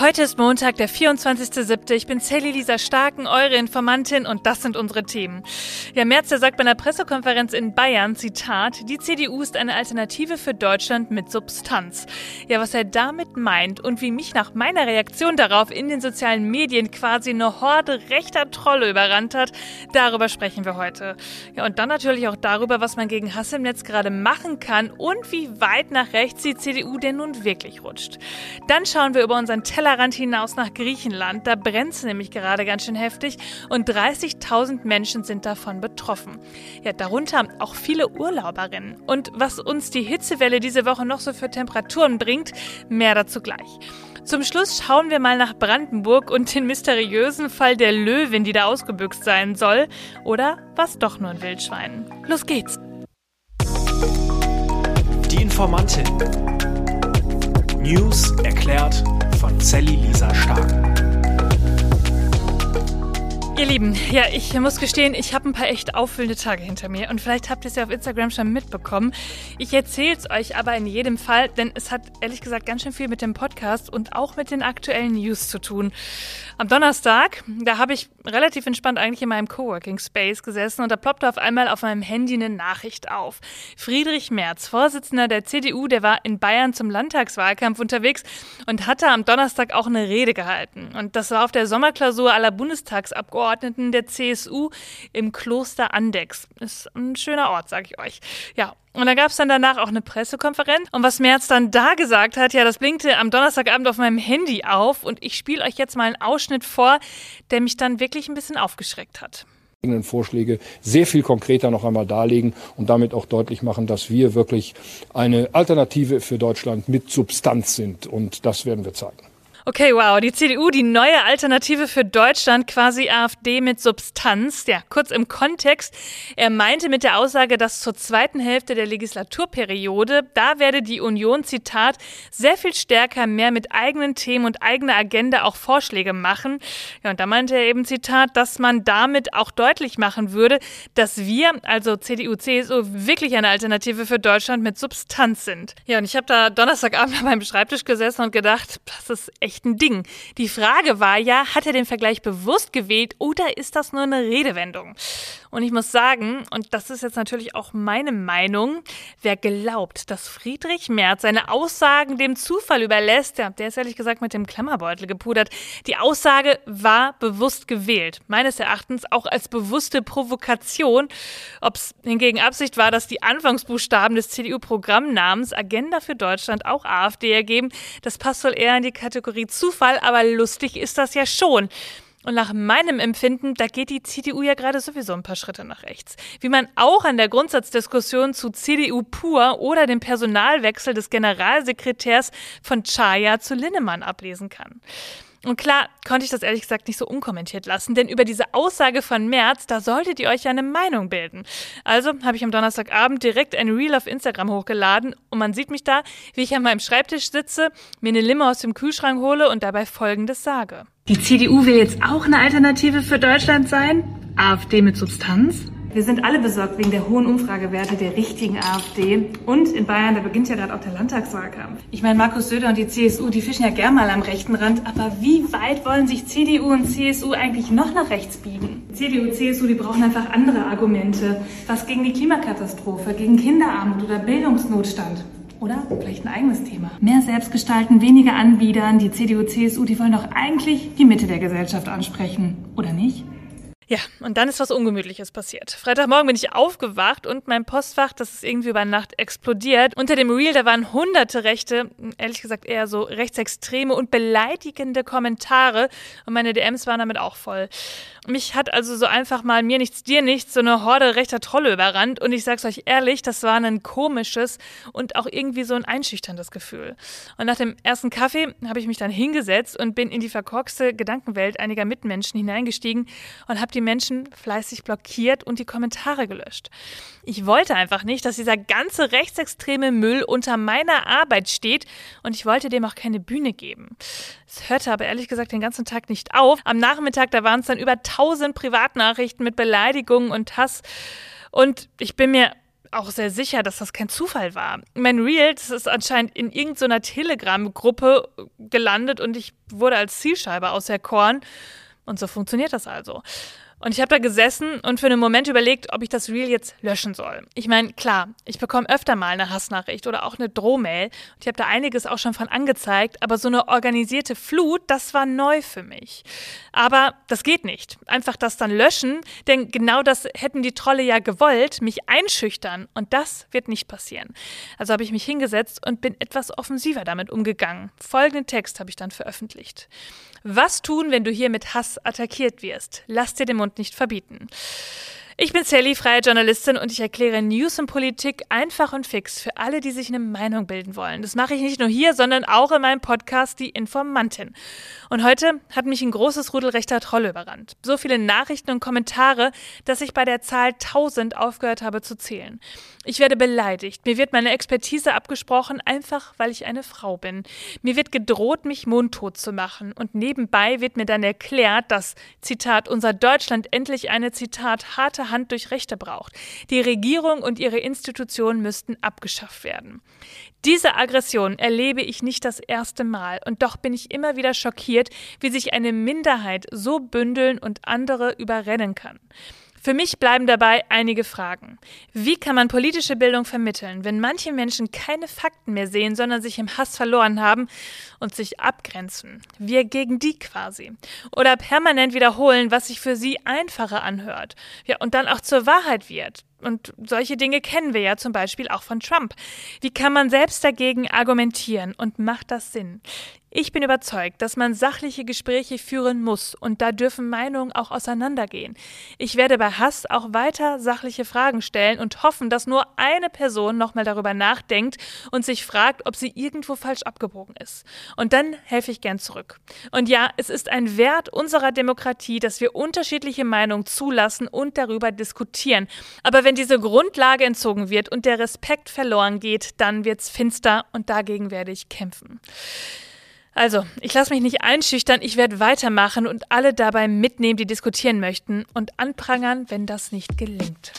Heute ist Montag, der 24.07. Ich bin Sally Lisa Starken, eure Informantin und das sind unsere Themen. Ja, Merz, der sagt bei einer Pressekonferenz in Bayern, Zitat, die CDU ist eine Alternative für Deutschland mit Substanz. Ja, was er damit meint und wie mich nach meiner Reaktion darauf in den sozialen Medien quasi eine Horde rechter Trolle überrannt hat, darüber sprechen wir heute. Ja, und dann natürlich auch darüber, was man gegen Hass im Netz gerade machen kann und wie weit nach rechts die CDU denn nun wirklich rutscht. Dann schauen wir über unseren Teller Tellerrand hinaus nach Griechenland. Da brennt es nämlich gerade ganz schön heftig und 30.000 Menschen sind davon betroffen. Ja, darunter auch viele Urlauberinnen. Und was uns die Hitzewelle diese Woche noch so für Temperaturen bringt, mehr dazu gleich. Zum Schluss schauen wir mal nach Brandenburg und den mysteriösen Fall der Löwin, die da ausgebüxt sein soll. Oder was doch nur ein Wildschwein. Los geht's. Die Informantin. News erklärt Sally Lisa Stark. Ihr Lieben, ja, ich muss gestehen, ich habe ein paar echt auffüllende Tage hinter mir und vielleicht habt ihr es ja auf Instagram schon mitbekommen. Ich erzähle es euch aber in jedem Fall, denn es hat ehrlich gesagt ganz schön viel mit dem Podcast und auch mit den aktuellen News zu tun. Am Donnerstag, da habe ich relativ entspannt eigentlich in meinem Coworking Space gesessen und da ploppte auf einmal auf meinem Handy eine Nachricht auf. Friedrich Merz, Vorsitzender der CDU, der war in Bayern zum Landtagswahlkampf unterwegs und hatte am Donnerstag auch eine Rede gehalten. Und das war auf der Sommerklausur aller Bundestagsabgeordneten Abgeordneten der CSU im Kloster Andex. Ist ein schöner Ort, sag ich euch. Ja, und da gab es dann danach auch eine Pressekonferenz. Und was Merz dann da gesagt hat, ja, das blinkte am Donnerstagabend auf meinem Handy auf. Und ich spiele euch jetzt mal einen Ausschnitt vor, der mich dann wirklich ein bisschen aufgeschreckt hat. Vorschläge sehr viel konkreter noch einmal darlegen und damit auch deutlich machen, dass wir wirklich eine Alternative für Deutschland mit Substanz sind. Und das werden wir zeigen. Okay, wow. Die CDU, die neue Alternative für Deutschland, quasi AfD mit Substanz. Ja, kurz im Kontext. Er meinte mit der Aussage, dass zur zweiten Hälfte der Legislaturperiode, da werde die Union, Zitat, sehr viel stärker mehr mit eigenen Themen und eigener Agenda auch Vorschläge machen. Ja, und da meinte er eben, Zitat, dass man damit auch deutlich machen würde, dass wir, also CDU, CSU, wirklich eine Alternative für Deutschland mit Substanz sind. Ja, und ich habe da Donnerstagabend an meinem Schreibtisch gesessen und gedacht, das ist echt echt ein Ding. Die Frage war ja, hat er den Vergleich bewusst gewählt oder ist das nur eine Redewendung? Und ich muss sagen, und das ist jetzt natürlich auch meine Meinung, wer glaubt, dass Friedrich Merz seine Aussagen dem Zufall überlässt, ja, der ist ehrlich gesagt mit dem Klemmerbeutel gepudert. Die Aussage war bewusst gewählt. Meines Erachtens auch als bewusste Provokation. Ob es hingegen Absicht war, dass die Anfangsbuchstaben des CDU-Programmnamens Agenda für Deutschland auch AfD ergeben, das passt wohl eher in die Kategorie Zufall, aber lustig ist das ja schon. Und nach meinem Empfinden, da geht die CDU ja gerade sowieso ein paar Schritte nach rechts. Wie man auch an der Grundsatzdiskussion zu CDU pur oder dem Personalwechsel des Generalsekretärs von Chaya zu Linnemann ablesen kann. Und klar konnte ich das ehrlich gesagt nicht so unkommentiert lassen, denn über diese Aussage von März, da solltet ihr euch ja eine Meinung bilden. Also habe ich am Donnerstagabend direkt ein Reel auf Instagram hochgeladen und man sieht mich da, wie ich an meinem Schreibtisch sitze, mir eine Limo aus dem Kühlschrank hole und dabei Folgendes sage. Die CDU will jetzt auch eine Alternative für Deutschland sein? AfD mit Substanz? Wir sind alle besorgt wegen der hohen Umfragewerte der richtigen AfD. Und in Bayern, da beginnt ja gerade auch der Landtagswahlkampf. Ich meine, Markus Söder und die CSU, die fischen ja gern mal am rechten Rand. Aber wie weit wollen sich CDU und CSU eigentlich noch nach rechts biegen? CDU, CSU, die brauchen einfach andere Argumente. Was gegen die Klimakatastrophe, gegen Kinderarmut oder Bildungsnotstand. Oder vielleicht ein eigenes Thema. Mehr Selbstgestalten, weniger Anbiedern. Die CDU, CSU, die wollen doch eigentlich die Mitte der Gesellschaft ansprechen. Oder nicht? Ja, und dann ist was Ungemütliches passiert. Freitagmorgen bin ich aufgewacht und mein Postfach, das ist irgendwie über Nacht explodiert. Unter dem Reel, da waren hunderte rechte, ehrlich gesagt eher so rechtsextreme und beleidigende Kommentare und meine DMs waren damit auch voll. Mich hat also so einfach mal mir nichts, dir nichts, so eine Horde rechter Trolle überrannt und ich sag's euch ehrlich, das war ein komisches und auch irgendwie so ein einschüchterndes Gefühl. Und nach dem ersten Kaffee habe ich mich dann hingesetzt und bin in die verkorkste Gedankenwelt einiger Mitmenschen hineingestiegen und habe die Menschen fleißig blockiert und die Kommentare gelöscht. Ich wollte einfach nicht, dass dieser ganze rechtsextreme Müll unter meiner Arbeit steht und ich wollte dem auch keine Bühne geben. Es hörte aber ehrlich gesagt den ganzen Tag nicht auf. Am Nachmittag, da waren es dann über 1000 Privatnachrichten mit Beleidigungen und Hass. Und ich bin mir auch sehr sicher, dass das kein Zufall war. Mein Reel, ist anscheinend in irgendeiner Telegram-Gruppe gelandet und ich wurde als Zielscheibe auserkoren. Und so funktioniert das also. Und ich habe da gesessen und für einen Moment überlegt, ob ich das Reel jetzt löschen soll. Ich meine, klar, ich bekomme öfter mal eine Hassnachricht oder auch eine Drohmail und ich habe da einiges auch schon von angezeigt, aber so eine organisierte Flut, das war neu für mich. Aber das geht nicht. Einfach das dann löschen, denn genau das hätten die Trolle ja gewollt, mich einschüchtern und das wird nicht passieren. Also habe ich mich hingesetzt und bin etwas offensiver damit umgegangen. Folgenden Text habe ich dann veröffentlicht. Was tun, wenn du hier mit Hass attackiert wirst? Lass dir den Mund nicht verbieten. Ich bin Sally, freie Journalistin und ich erkläre News und Politik einfach und fix für alle, die sich eine Meinung bilden wollen. Das mache ich nicht nur hier, sondern auch in meinem Podcast Die Informantin. Und heute hat mich ein großes Rudel rechter Trolle überrannt. So viele Nachrichten und Kommentare, dass ich bei der Zahl 1000 aufgehört habe zu zählen. Ich werde beleidigt. Mir wird meine Expertise abgesprochen, einfach weil ich eine Frau bin. Mir wird gedroht, mich mundtot zu machen. Und nebenbei wird mir dann erklärt, dass, Zitat, unser Deutschland endlich eine, Zitat, harte Hand durch Rechte braucht. Die Regierung und ihre Institutionen müssten abgeschafft werden. Diese Aggression erlebe ich nicht das erste Mal und doch bin ich immer wieder schockiert, wie sich eine Minderheit so bündeln und andere überrennen kann. Für mich bleiben dabei einige Fragen. Wie kann man politische Bildung vermitteln, wenn manche Menschen keine Fakten mehr sehen, sondern sich im Hass verloren haben und sich abgrenzen? Wir gegen die quasi. Oder permanent wiederholen, was sich für sie einfacher anhört. Ja, und dann auch zur Wahrheit wird. Und solche Dinge kennen wir ja zum Beispiel auch von Trump. Wie kann man selbst dagegen argumentieren und macht das Sinn? Ich bin überzeugt, dass man sachliche Gespräche führen muss und da dürfen Meinungen auch auseinandergehen. Ich werde bei Hass auch weiter sachliche Fragen stellen und hoffen, dass nur eine Person nochmal darüber nachdenkt und sich fragt, ob sie irgendwo falsch abgebogen ist. Und dann helfe ich gern zurück. Und ja, es ist ein Wert unserer Demokratie, dass wir unterschiedliche Meinungen zulassen und darüber diskutieren. Aber wenn diese Grundlage entzogen wird und der Respekt verloren geht, dann wird's finster und dagegen werde ich kämpfen. Also, ich lasse mich nicht einschüchtern, ich werde weitermachen und alle dabei mitnehmen, die diskutieren möchten und anprangern, wenn das nicht gelingt.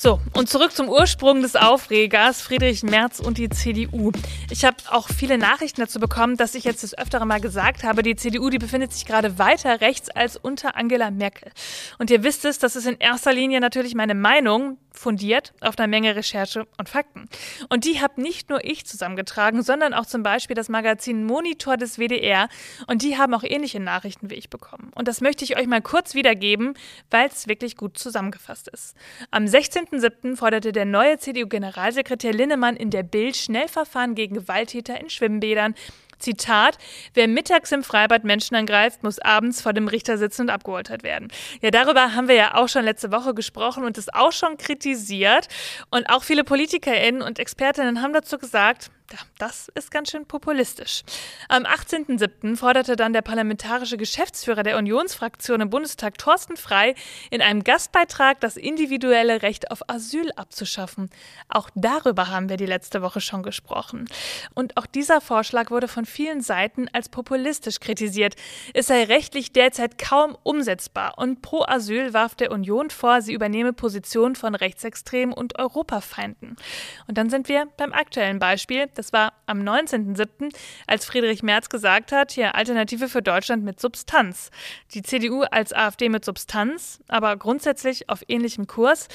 So, und zurück zum Ursprung des Aufregers, Friedrich Merz und die CDU. Ich habe auch viele Nachrichten dazu bekommen, dass ich jetzt das öftere Mal gesagt habe, die CDU, die befindet sich gerade weiter rechts als unter Angela Merkel. Und ihr wisst es, das ist in erster Linie natürlich meine Meinung, fundiert auf einer Menge Recherche und Fakten. Und die habe nicht nur ich zusammengetragen, sondern auch zum Beispiel das Magazin Monitor des WDR. Und die haben auch ähnliche Nachrichten wie ich bekommen. Und das möchte ich euch mal kurz wiedergeben, weil es wirklich gut zusammengefasst ist. Am 16.07. forderte der neue CDU-Generalsekretär Linnemann in der Bild Schnellverfahren gegen Gewalttäter in Schwimmbädern. Zitat, wer mittags im Freibad Menschen angreift, muss abends vor dem Richter sitzen und abgeholtert werden. Ja, darüber haben wir ja auch schon letzte Woche gesprochen und es auch schon kritisiert. Und auch viele PolitikerInnen und Expertinnen haben dazu gesagt, das ist ganz schön populistisch. Am 18.07. forderte dann der parlamentarische Geschäftsführer der Unionsfraktion im Bundestag Thorsten Frei in einem Gastbeitrag das individuelle Recht auf Asyl abzuschaffen. Auch darüber haben wir die letzte Woche schon gesprochen. Und auch dieser Vorschlag wurde von vielen Seiten als populistisch kritisiert. Es sei rechtlich derzeit kaum umsetzbar und pro Asyl warf der Union vor, sie übernehme Positionen von Rechtsextremen und Europafeinden. Und dann sind wir beim aktuellen Beispiel das war am 19.07., als Friedrich Merz gesagt hat, hier Alternative für Deutschland mit Substanz. Die CDU als AfD mit Substanz, aber grundsätzlich auf ähnlichem Kurs.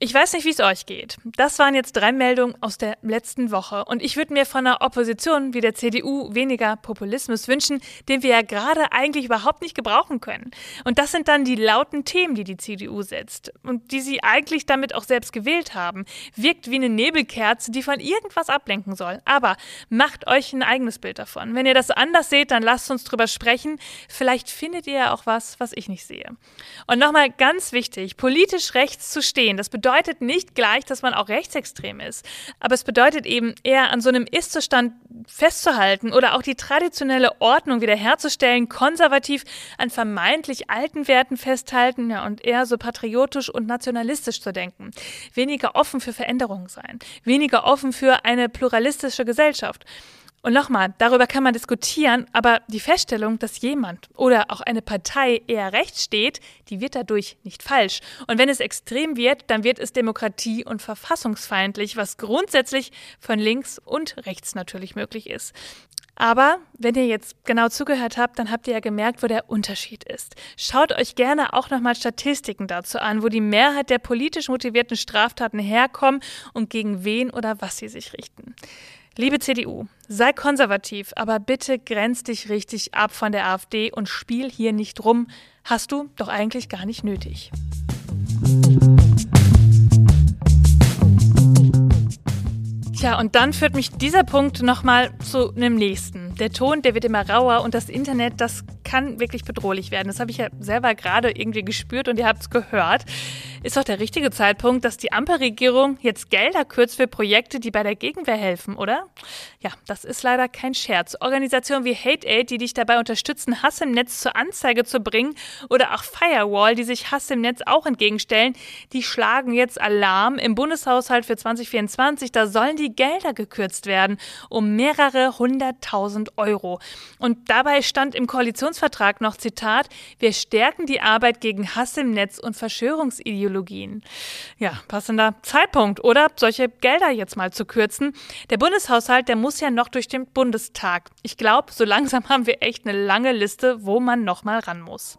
Ich weiß nicht, wie es euch geht. Das waren jetzt drei Meldungen aus der letzten Woche. Und ich würde mir von einer Opposition wie der CDU weniger Populismus wünschen, den wir ja gerade eigentlich überhaupt nicht gebrauchen können. Und das sind dann die lauten Themen, die die CDU setzt und die sie eigentlich damit auch selbst gewählt haben. Wirkt wie eine Nebelkerze, die von irgendwas ablenken soll. Aber macht euch ein eigenes Bild davon. Wenn ihr das anders seht, dann lasst uns drüber sprechen. Vielleicht findet ihr ja auch was, was ich nicht sehe. Und nochmal ganz wichtig, politisch rechts zu stehen, das bedeutet, bedeutet nicht gleich, dass man auch rechtsextrem ist. Aber es bedeutet eben eher an so einem Ist-Zustand festzuhalten oder auch die traditionelle Ordnung wiederherzustellen, konservativ an vermeintlich alten Werten festhalten ja, und eher so patriotisch und nationalistisch zu denken. Weniger offen für Veränderungen sein, weniger offen für eine pluralistische Gesellschaft. Und nochmal, darüber kann man diskutieren, aber die Feststellung, dass jemand oder auch eine Partei eher rechts steht, die wird dadurch nicht falsch. Und wenn es extrem wird, dann wird es demokratie- und verfassungsfeindlich, was grundsätzlich von links und rechts natürlich möglich ist. Aber wenn ihr jetzt genau zugehört habt, dann habt ihr ja gemerkt, wo der Unterschied ist. Schaut euch gerne auch nochmal Statistiken dazu an, wo die Mehrheit der politisch motivierten Straftaten herkommen und gegen wen oder was sie sich richten. Liebe CDU, sei konservativ, aber bitte grenz dich richtig ab von der AfD und spiel hier nicht rum. Hast du doch eigentlich gar nicht nötig. Tja, und dann führt mich dieser Punkt nochmal zu einem nächsten. Der Ton, der wird immer rauer und das Internet, das kann wirklich bedrohlich werden. Das habe ich ja selber gerade irgendwie gespürt und ihr habt es gehört. Ist doch der richtige Zeitpunkt, dass die Ampelregierung jetzt Gelder kürzt für Projekte, die bei der Gegenwehr helfen, oder? Ja, das ist leider kein Scherz. Organisationen wie Hate Aid, die dich dabei unterstützen, Hass im Netz zur Anzeige zu bringen, oder auch Firewall, die sich Hass im Netz auch entgegenstellen, die schlagen jetzt Alarm. Im Bundeshaushalt für 2024, da sollen die Gelder gekürzt werden um mehrere hunderttausend Euro. Und dabei stand im Koalitionsvertrag noch Zitat, wir stärken die Arbeit gegen Hass im Netz und Verschwörungsideologien. Ja, passender Zeitpunkt, oder? Solche Gelder jetzt mal zu kürzen. Der Bundeshaushalt, der muss ja noch durch den Bundestag. Ich glaube, so langsam haben wir echt eine lange Liste, wo man noch mal ran muss.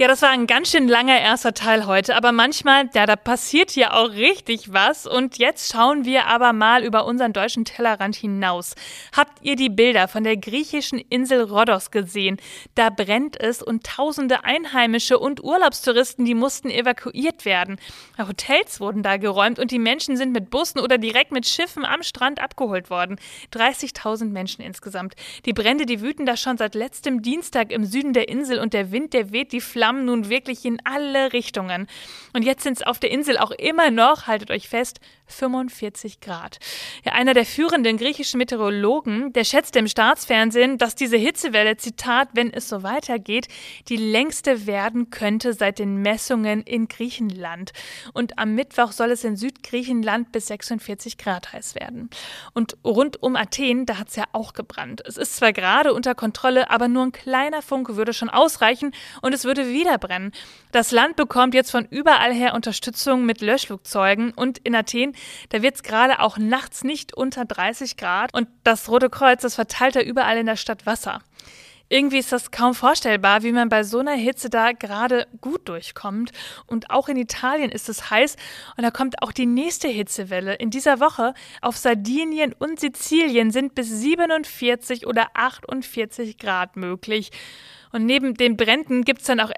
Ja, das war ein ganz schön langer erster Teil heute, aber manchmal, ja, da passiert hier auch richtig was. Und jetzt schauen wir aber mal über unseren deutschen Tellerrand hinaus. Habt ihr die Bilder von der griechischen Insel Rhodos gesehen? Da brennt es und tausende Einheimische und Urlaubstouristen, die mussten evakuiert werden. Hotels wurden da geräumt und die Menschen sind mit Bussen oder direkt mit Schiffen am Strand abgeholt worden. 30.000 Menschen insgesamt. Die Brände, die wüten da schon seit letztem Dienstag im Süden der Insel und der Wind, der weht die Flammen Flammen nun wirklich in alle Richtungen. Und jetzt sind es auf der Insel auch immer noch, haltet euch fest, 45 Grad. Ja, einer der führenden griechischen Meteorologen, der schätzte im Staatsfernsehen, dass diese Hitzewelle, Zitat, wenn es so weitergeht, die längste werden könnte seit den Messungen in Griechenland. Und am Mittwoch soll es in Südgriechenland bis 46 Grad heiß werden. Und rund um Athen, da hat es ja auch gebrannt. Es ist zwar gerade unter Kontrolle, aber nur ein kleiner Funke würde schon ausreichen und es würde wieder brennen. Das Land bekommt jetzt von überall her Unterstützung mit Löschflugzeugen und in Athen, da wird es gerade auch nachts nicht unter 30 Grad und das Rote Kreuz, das verteilt da überall in der Stadt Wasser. Irgendwie ist das kaum vorstellbar, wie man bei so einer Hitze da gerade gut durchkommt. Und auch in Italien ist es heiß und da kommt auch die nächste Hitzewelle. In dieser Woche auf Sardinien und Sizilien sind bis 47 oder 48 Grad möglich. Und neben den Bränden gibt es dann auch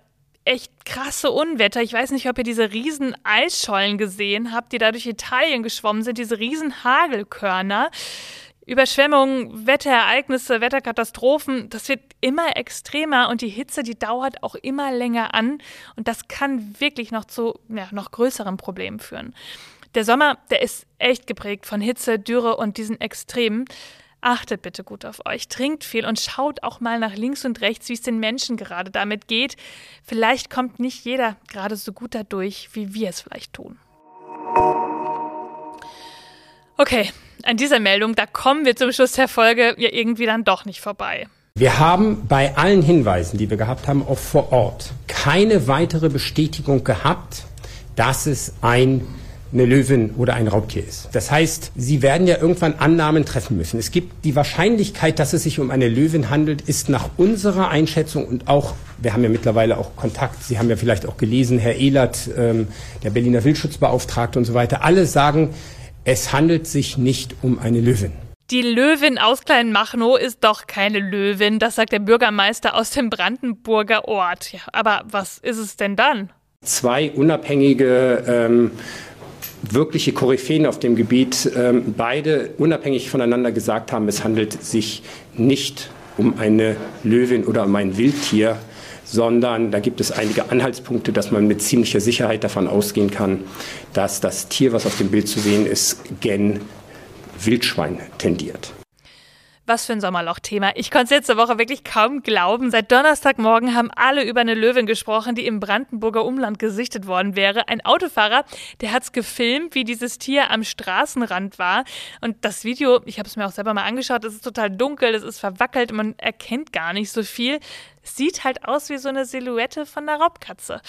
echt krasse Unwetter. Ich weiß nicht, ob ihr diese riesen Eisschollen gesehen habt, die da durch Italien geschwommen sind, diese riesen Hagelkörner. Überschwemmungen, Wetterereignisse, Wetterkatastrophen, das wird immer extremer und die Hitze, die dauert auch immer länger an und das kann wirklich noch zu ja, noch größeren Problemen führen. Der Sommer, der ist echt geprägt von Hitze, Dürre und diesen Extremen. Achtet bitte gut auf euch, trinkt viel und schaut auch mal nach links und rechts, wie es den Menschen gerade damit geht. Vielleicht kommt nicht jeder gerade so gut dadurch, wie wir es vielleicht tun. Okay, an dieser Meldung, da kommen wir zum Schluss der Folge ja irgendwie dann doch nicht vorbei. Wir haben bei allen Hinweisen, die wir gehabt haben, auch vor Ort keine weitere Bestätigung gehabt, dass es ein eine Löwin oder ein Raubtier ist. Das heißt, Sie werden ja irgendwann Annahmen treffen müssen. Es gibt die Wahrscheinlichkeit, dass es sich um eine Löwin handelt, ist nach unserer Einschätzung und auch, wir haben ja mittlerweile auch Kontakt, Sie haben ja vielleicht auch gelesen, Herr Ehlert, ähm, der Berliner Wildschutzbeauftragte und so weiter, alle sagen, es handelt sich nicht um eine Löwin. Die Löwin aus Kleinmachnow ist doch keine Löwin, das sagt der Bürgermeister aus dem Brandenburger Ort. Ja, aber was ist es denn dann? Zwei unabhängige ähm, wirkliche Koryphäen auf dem Gebiet ähm, beide unabhängig voneinander gesagt haben, es handelt sich nicht um eine Löwin oder um ein Wildtier, sondern da gibt es einige Anhaltspunkte, dass man mit ziemlicher Sicherheit davon ausgehen kann, dass das Tier, was auf dem Bild zu sehen ist, gen Wildschwein tendiert. Was für ein Sommerloch-Thema. Ich konnte es letzte Woche wirklich kaum glauben. Seit Donnerstagmorgen haben alle über eine Löwin gesprochen, die im Brandenburger Umland gesichtet worden wäre. Ein Autofahrer, der hat es gefilmt, wie dieses Tier am Straßenrand war. Und das Video, ich habe es mir auch selber mal angeschaut, es ist total dunkel, es ist verwackelt, man erkennt gar nicht so viel. Sieht halt aus wie so eine Silhouette von einer Raubkatze.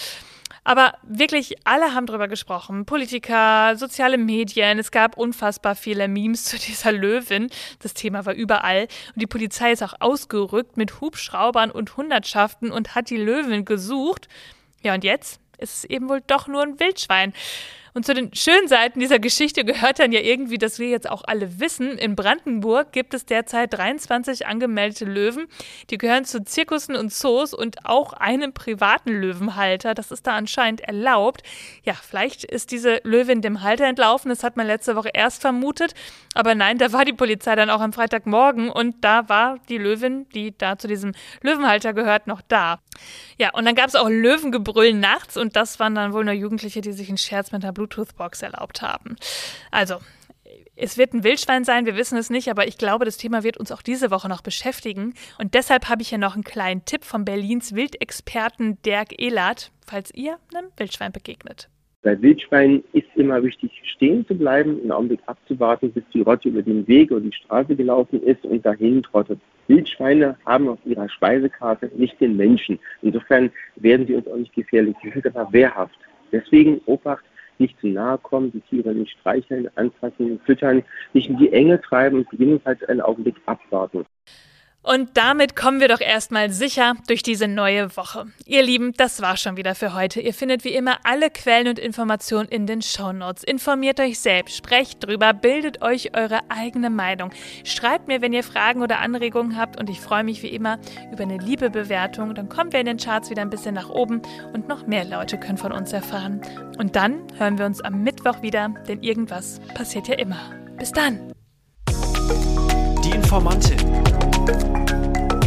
Aber wirklich alle haben drüber gesprochen. Politiker, soziale Medien. Es gab unfassbar viele Memes zu dieser Löwin. Das Thema war überall. Und die Polizei ist auch ausgerückt mit Hubschraubern und Hundertschaften und hat die Löwin gesucht. Ja, und jetzt ist es eben wohl doch nur ein Wildschwein. Und zu den schönen Seiten dieser Geschichte gehört dann ja irgendwie, dass wir jetzt auch alle wissen, in Brandenburg gibt es derzeit 23 angemeldete Löwen. Die gehören zu Zirkussen und Zoos und auch einem privaten Löwenhalter. Das ist da anscheinend erlaubt. Ja, vielleicht ist diese Löwin dem Halter entlaufen. Das hat man letzte Woche erst vermutet. Aber nein, da war die Polizei dann auch am Freitagmorgen und da war die Löwin, die da zu diesem Löwenhalter gehört, noch da. Ja, und dann gab es auch Löwengebrüll nachts und das waren dann wohl nur Jugendliche, die sich einen Scherz mit einer Bluetooth-Box erlaubt haben. Also, es wird ein Wildschwein sein, wir wissen es nicht, aber ich glaube, das Thema wird uns auch diese Woche noch beschäftigen. Und deshalb habe ich hier noch einen kleinen Tipp von Berlins Wildexperten Dirk Ehlert, falls ihr einem Wildschwein begegnet. Bei Wildschweinen ist immer wichtig, stehen zu bleiben, einen Augenblick abzuwarten, bis die Rotte über den Weg oder die Straße gelaufen ist und dahin trottet. Wildschweine haben auf ihrer Speisekarte nicht den Menschen. Insofern werden sie uns auch nicht gefährlich. Sie sind aber wehrhaft. Deswegen Obacht, nicht zu nahe kommen, die Tiere nicht streicheln, anfassen, füttern, nicht in die Enge treiben und gegebenenfalls einen Augenblick abwarten. Und damit kommen wir doch erstmal sicher durch diese neue Woche. Ihr Lieben, das war schon wieder für heute. Ihr findet wie immer alle Quellen und Informationen in den Shownotes. Informiert euch selbst, sprecht drüber, bildet euch eure eigene Meinung. Schreibt mir, wenn ihr Fragen oder Anregungen habt und ich freue mich wie immer über eine liebe Bewertung. Dann kommen wir in den Charts wieder ein bisschen nach oben und noch mehr Leute können von uns erfahren. Und dann hören wir uns am Mittwoch wieder, denn irgendwas passiert ja immer. Bis dann! Die Informantin.